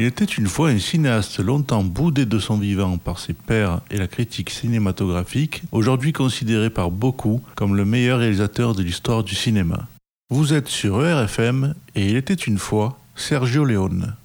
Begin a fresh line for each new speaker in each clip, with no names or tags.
Il était une fois un cinéaste longtemps boudé de son vivant par ses pairs et la critique cinématographique, aujourd'hui considéré par beaucoup comme le meilleur réalisateur de l'histoire du cinéma. Vous êtes sur ERFM et il était une fois Sergio Leone.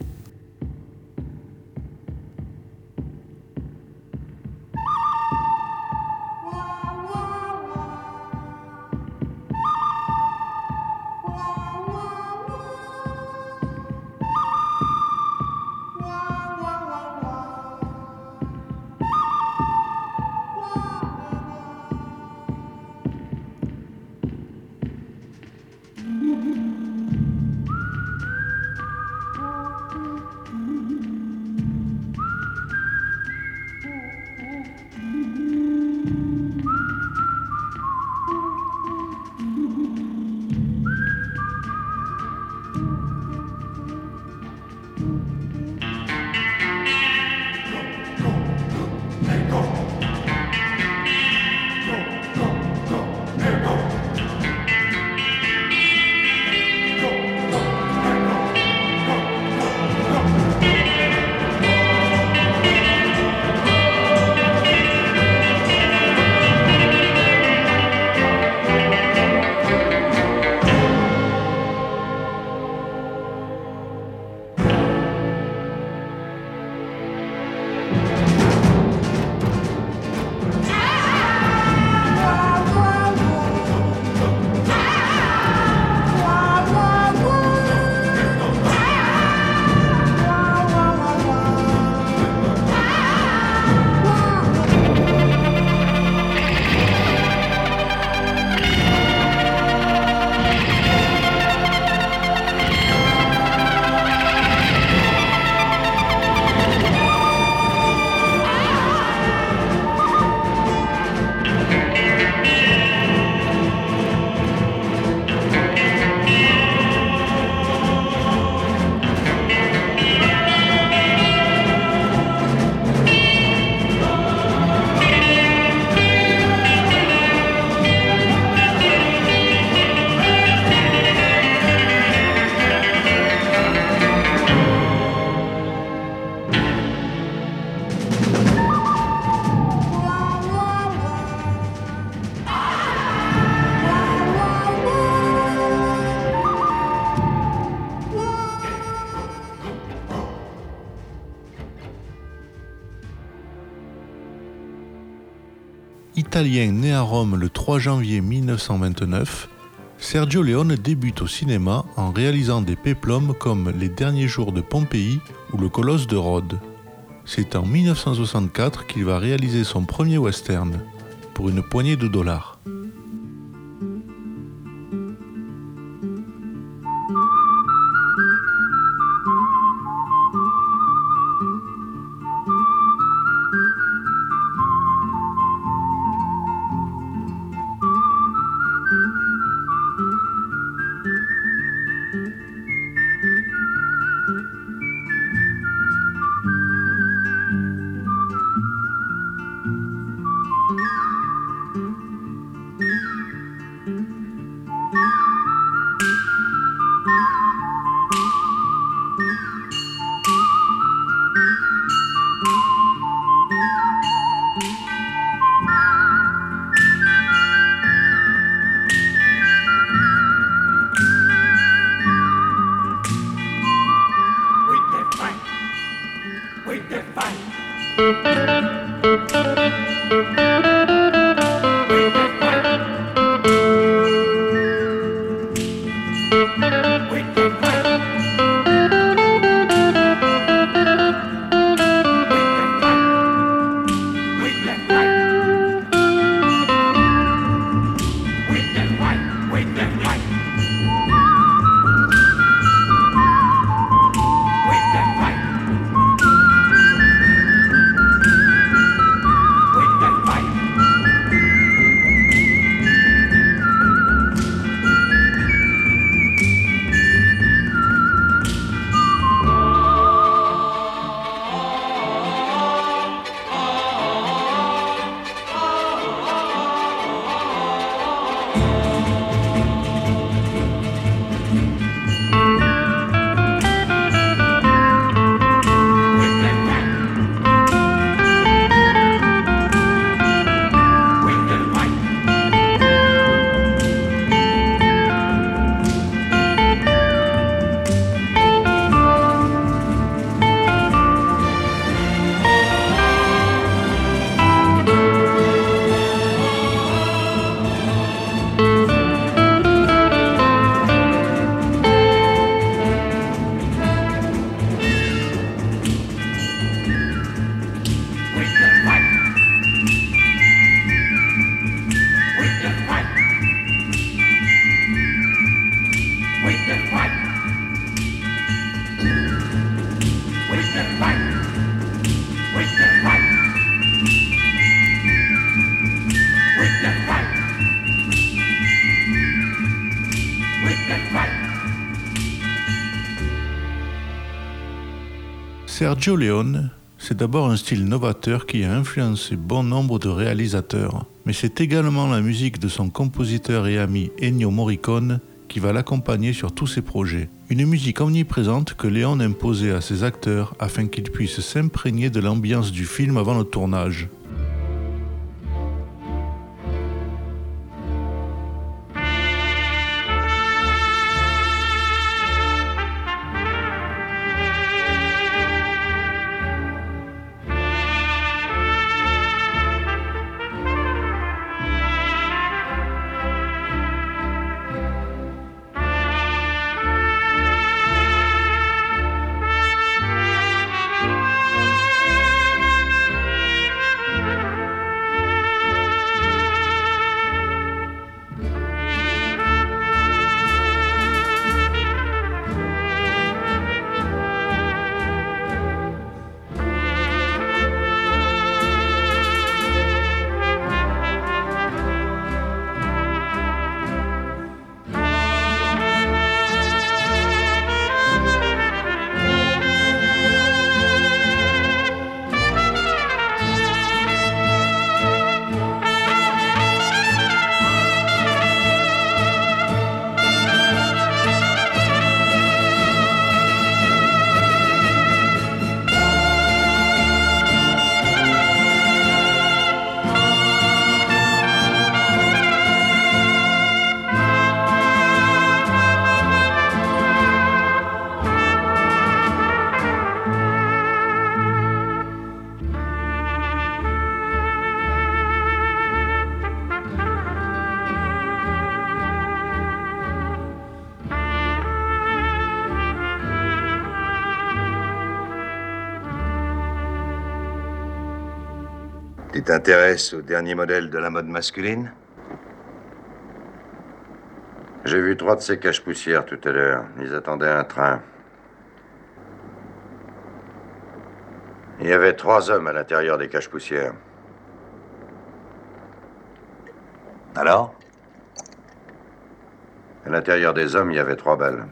Le 3 janvier 1929, Sergio Leone débute au cinéma en réalisant des péplums comme Les Derniers Jours de Pompéi ou Le Colosse de Rhodes. C'est en 1964 qu'il va réaliser son premier western, pour une poignée de dollars. Sergio Leone, c'est d'abord un style novateur qui a influencé bon nombre de réalisateurs, mais c'est également la musique de son compositeur et ami Ennio Morricone qui va l'accompagner sur tous ses projets. Une musique omniprésente que Leone imposait à ses acteurs afin qu'ils puissent s'imprégner de l'ambiance du film avant le tournage.
T'intéresses au dernier modèle de la mode masculine? J'ai vu trois de ces caches-poussières tout à l'heure. Ils attendaient un train. Il y avait trois hommes à l'intérieur des caches-poussières.
Alors?
À l'intérieur des hommes, il y avait trois balles.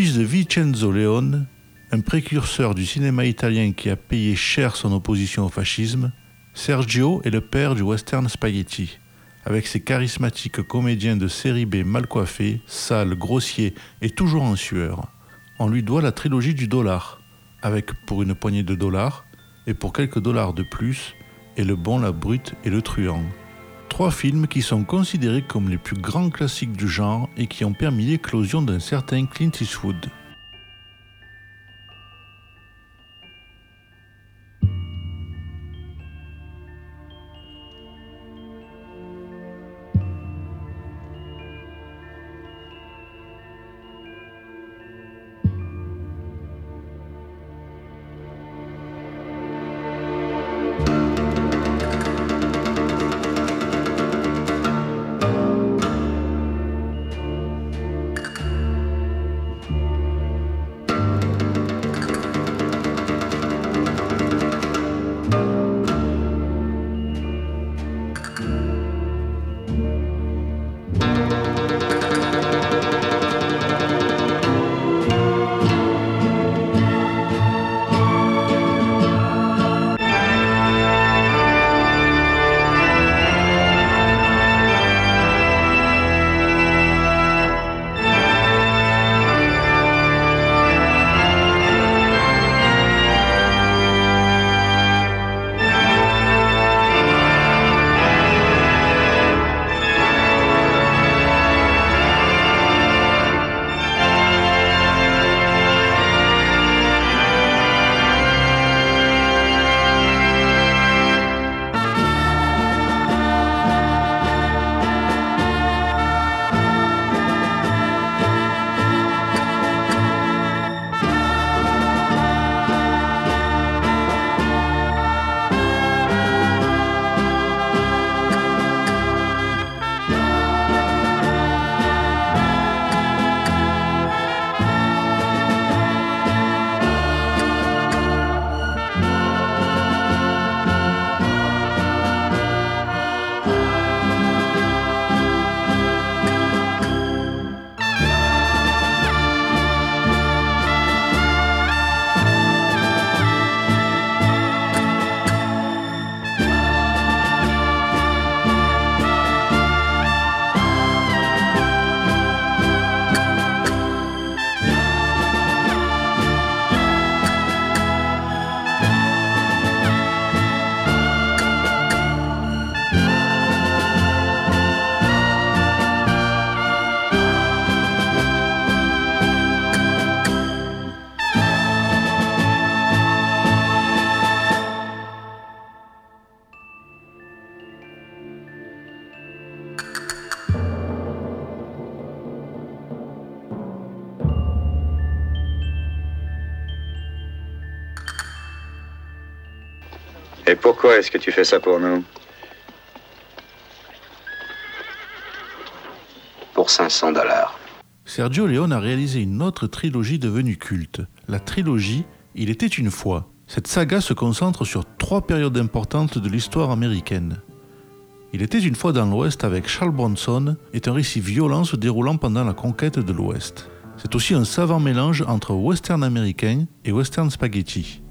Fils de Vincenzo Leone, un précurseur du cinéma italien qui a payé cher son opposition au fascisme, Sergio est le père du western spaghetti. Avec ses charismatiques comédiens de série B mal coiffés, sales, grossiers et toujours en sueur. On lui doit la trilogie du dollar, avec pour une poignée de dollars, et pour quelques dollars de plus, et le bon, la brute et le truand. Trois films qui sont considérés comme les plus grands classiques du genre et qui ont permis l'éclosion d'un certain Clint Eastwood.
Et pourquoi est-ce que tu fais ça pour nous
Pour 500 dollars.
Sergio Leone a réalisé une autre trilogie devenue culte, la trilogie Il était une fois. Cette saga se concentre sur trois périodes importantes de l'histoire américaine. Il était une fois dans l'Ouest avec Charles Bronson est un récit violent se déroulant pendant la conquête de l'Ouest. C'est aussi un savant mélange entre western américain et western spaghetti.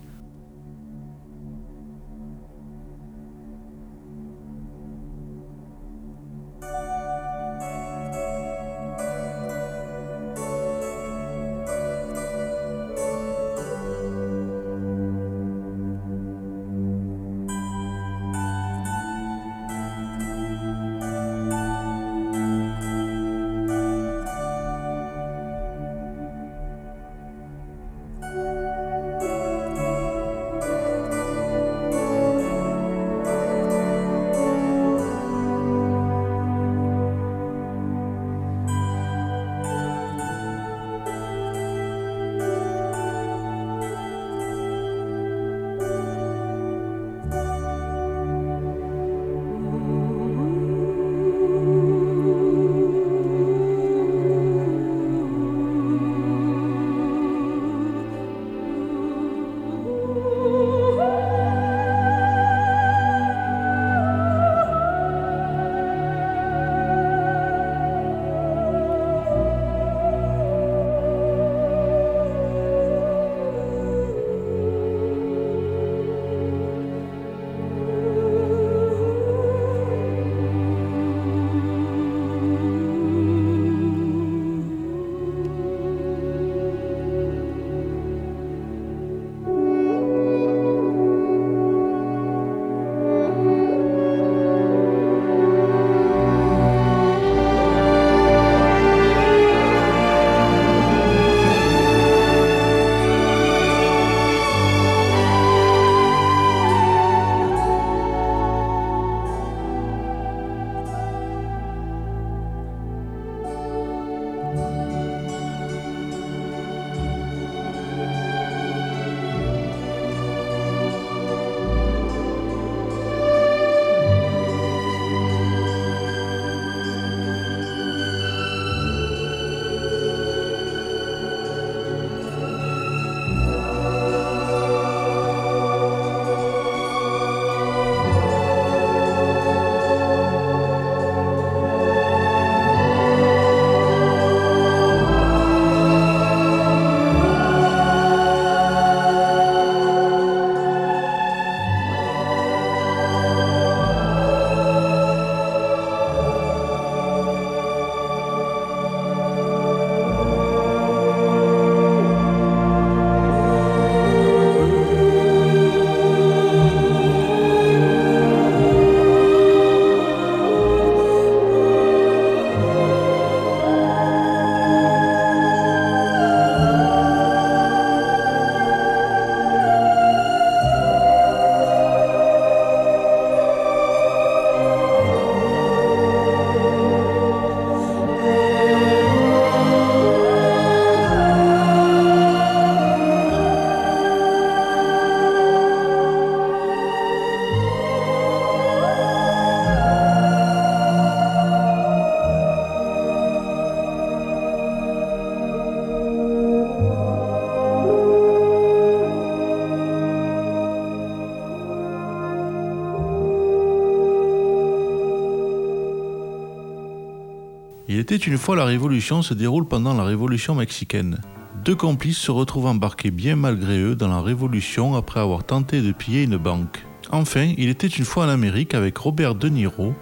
Il était une fois la Révolution se déroule pendant la Révolution mexicaine. Deux complices se retrouvent embarqués bien malgré eux dans la Révolution après avoir tenté de piller une banque. Enfin, il était une fois en Amérique avec Robert De Niro,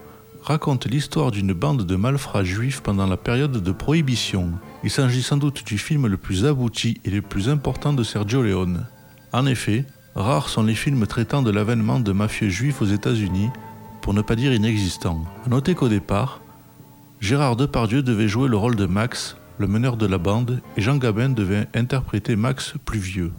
raconte l'histoire d'une bande de malfrats juifs pendant la période de prohibition. Il s'agit sans doute du film le plus abouti et le plus important de Sergio Leone. En effet, rares sont les films traitant de l'avènement de mafieux juifs aux États-Unis, pour ne pas dire inexistants. A noter qu'au départ, Gérard Depardieu devait jouer le rôle de Max, le meneur de la bande, et Jean Gabin devait interpréter Max plus vieux.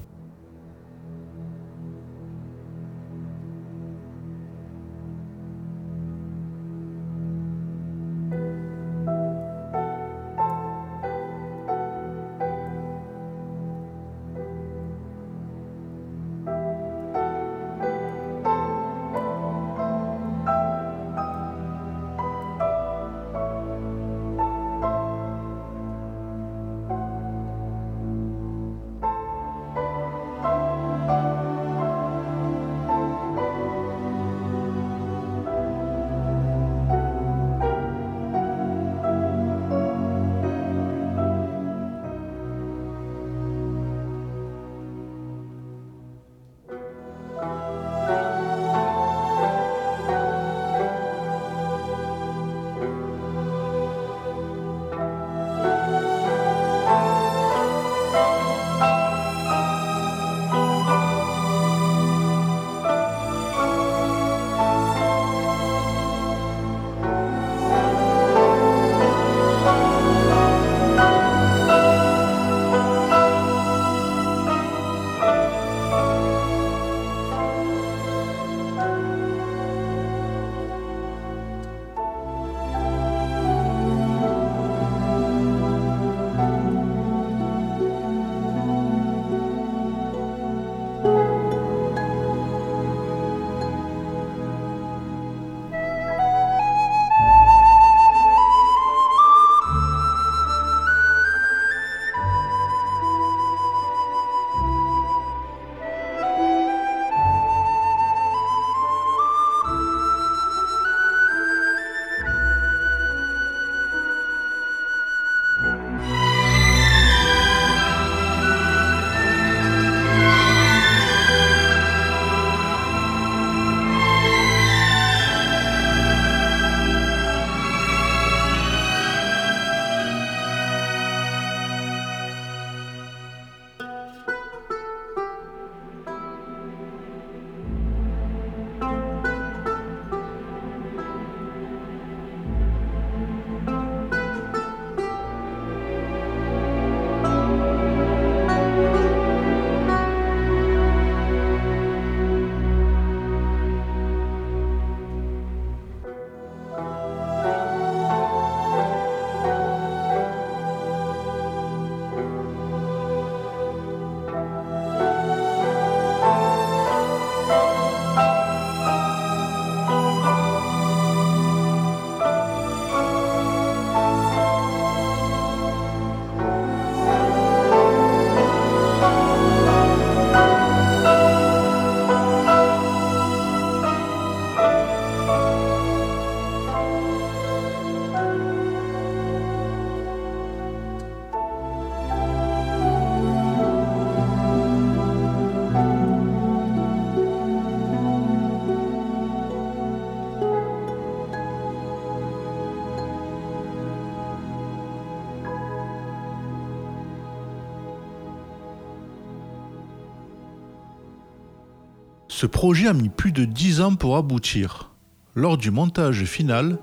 Ce projet a mis plus de 10 ans pour aboutir. Lors du montage final,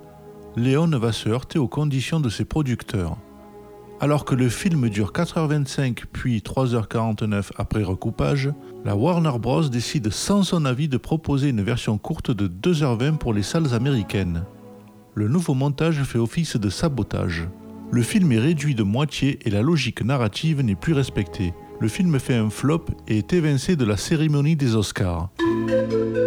Léon va se heurter aux conditions de ses producteurs. Alors que le film dure 4h25 puis 3h49 après recoupage, la Warner Bros. décide sans son avis de proposer une version courte de 2h20 pour les salles américaines. Le nouveau montage fait office de sabotage. Le film est réduit de moitié et la logique narrative n'est plus respectée le film fait un flop et est évincé de la cérémonie des Oscars. thank you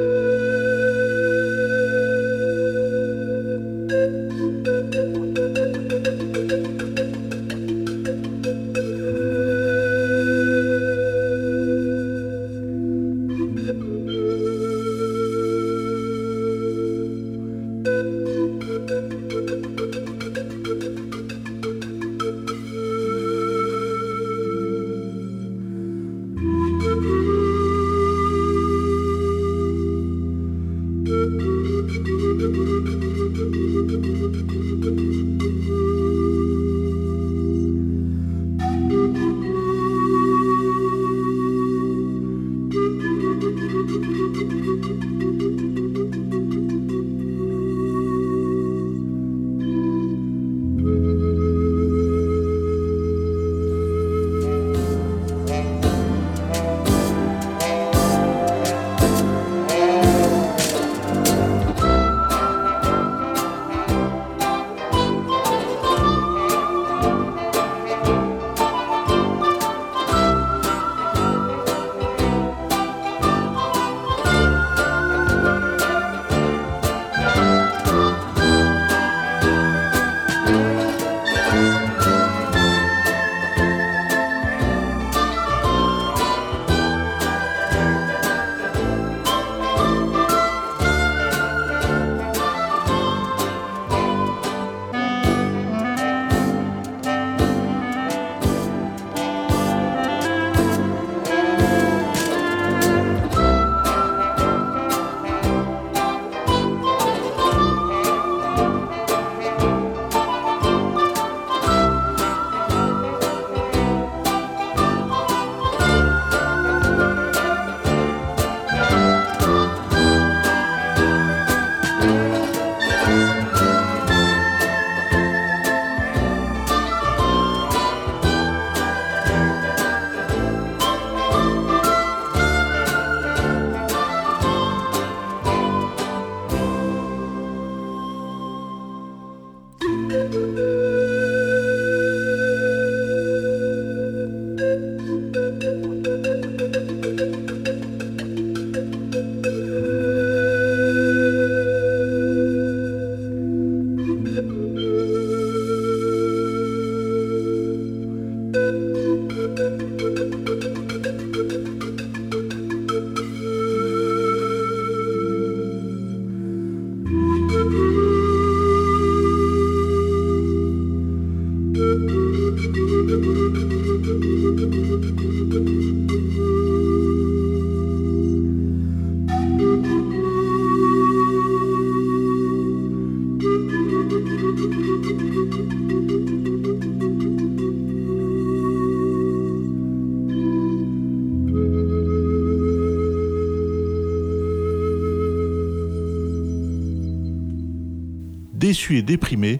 déprimé,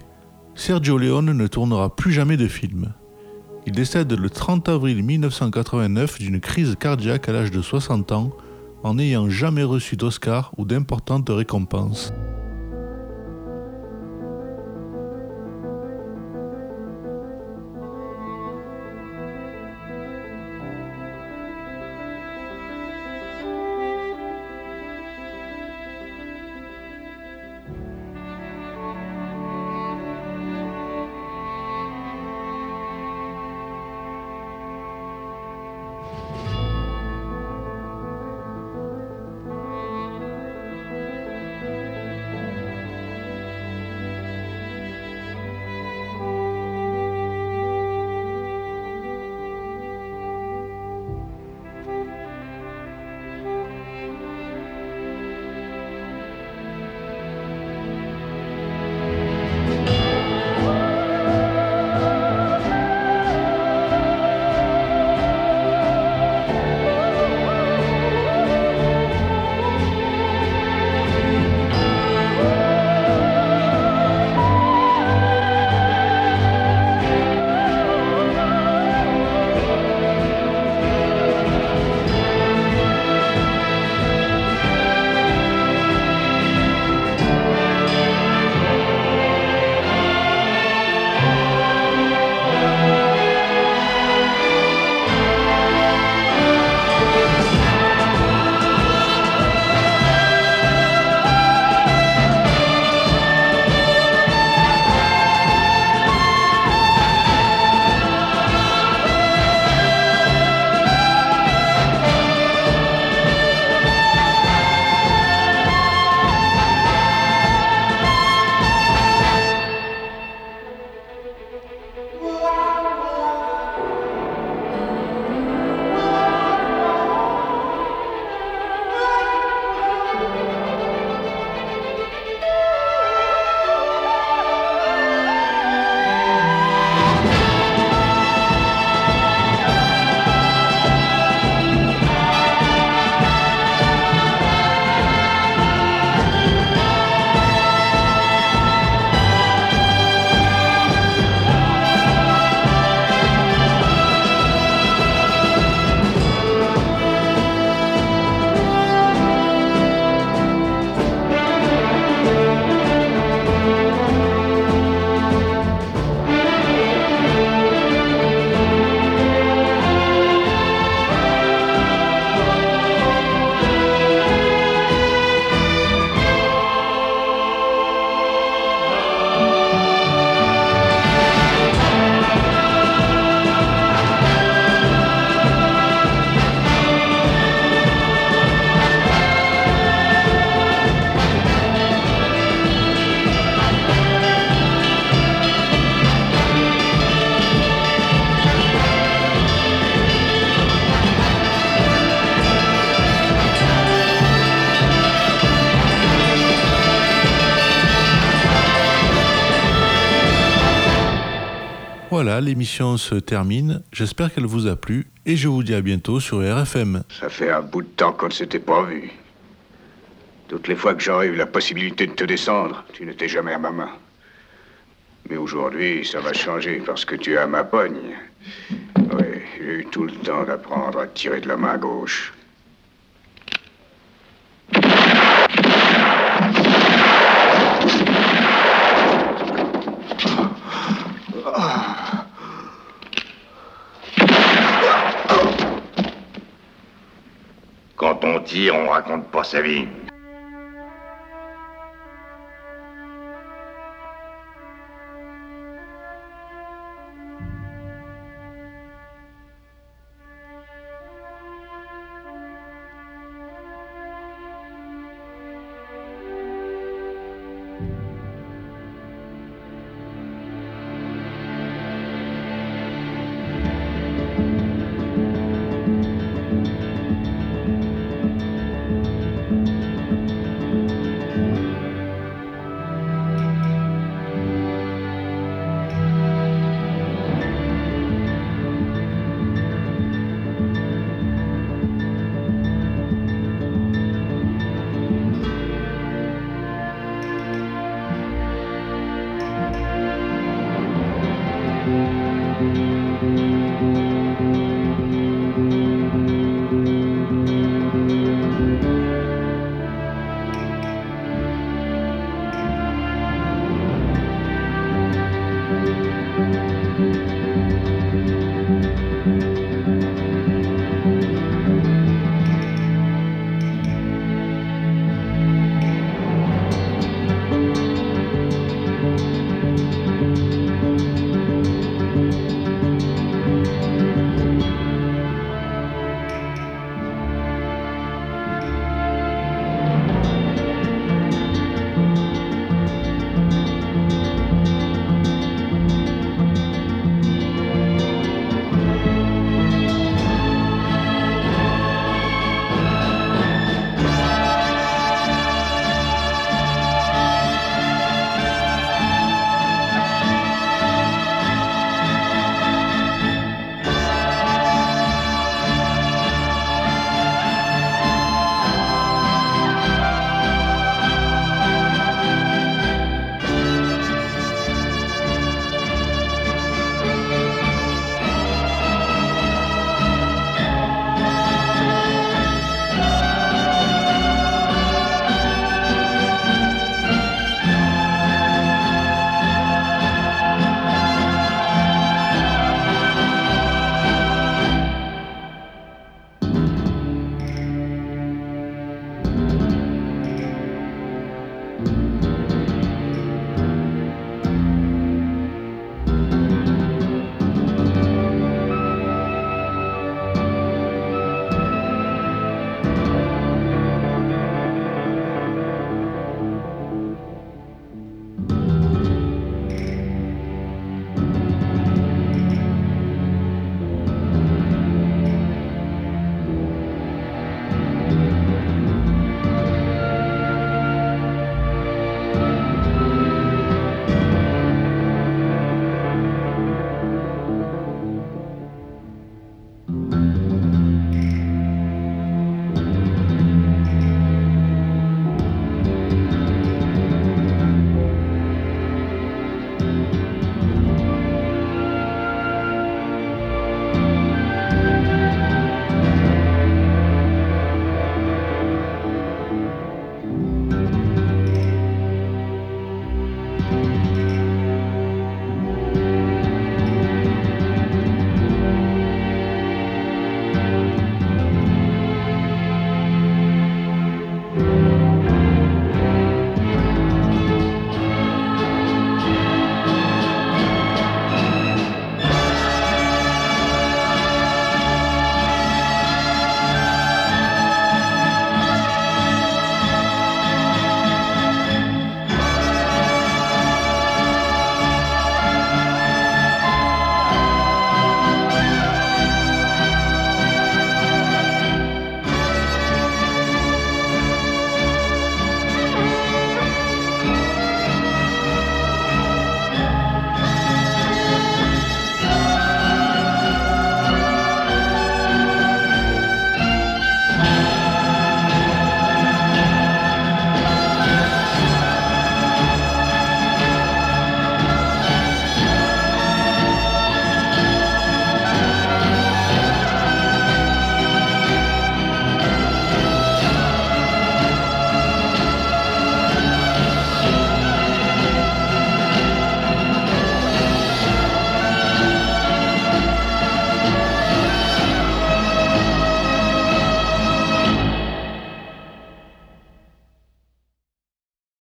Sergio Leone ne tournera plus jamais de film. Il décède le 30 avril 1989 d'une crise cardiaque à l'âge de 60 ans en n'ayant jamais reçu d'Oscar ou d'importantes récompenses. Voilà, l'émission se termine. J'espère qu'elle vous a plu et je vous dis à bientôt sur RFM.
Ça fait un bout de temps qu'on ne s'était pas vu. Toutes les fois que j'aurais eu la possibilité de te descendre, tu n'étais jamais à ma main. Mais aujourd'hui, ça va changer parce que tu es à ma pogne. Oui, j'ai eu tout le temps d'apprendre à tirer de la main gauche.
Quand on tire, on raconte pas sa vie.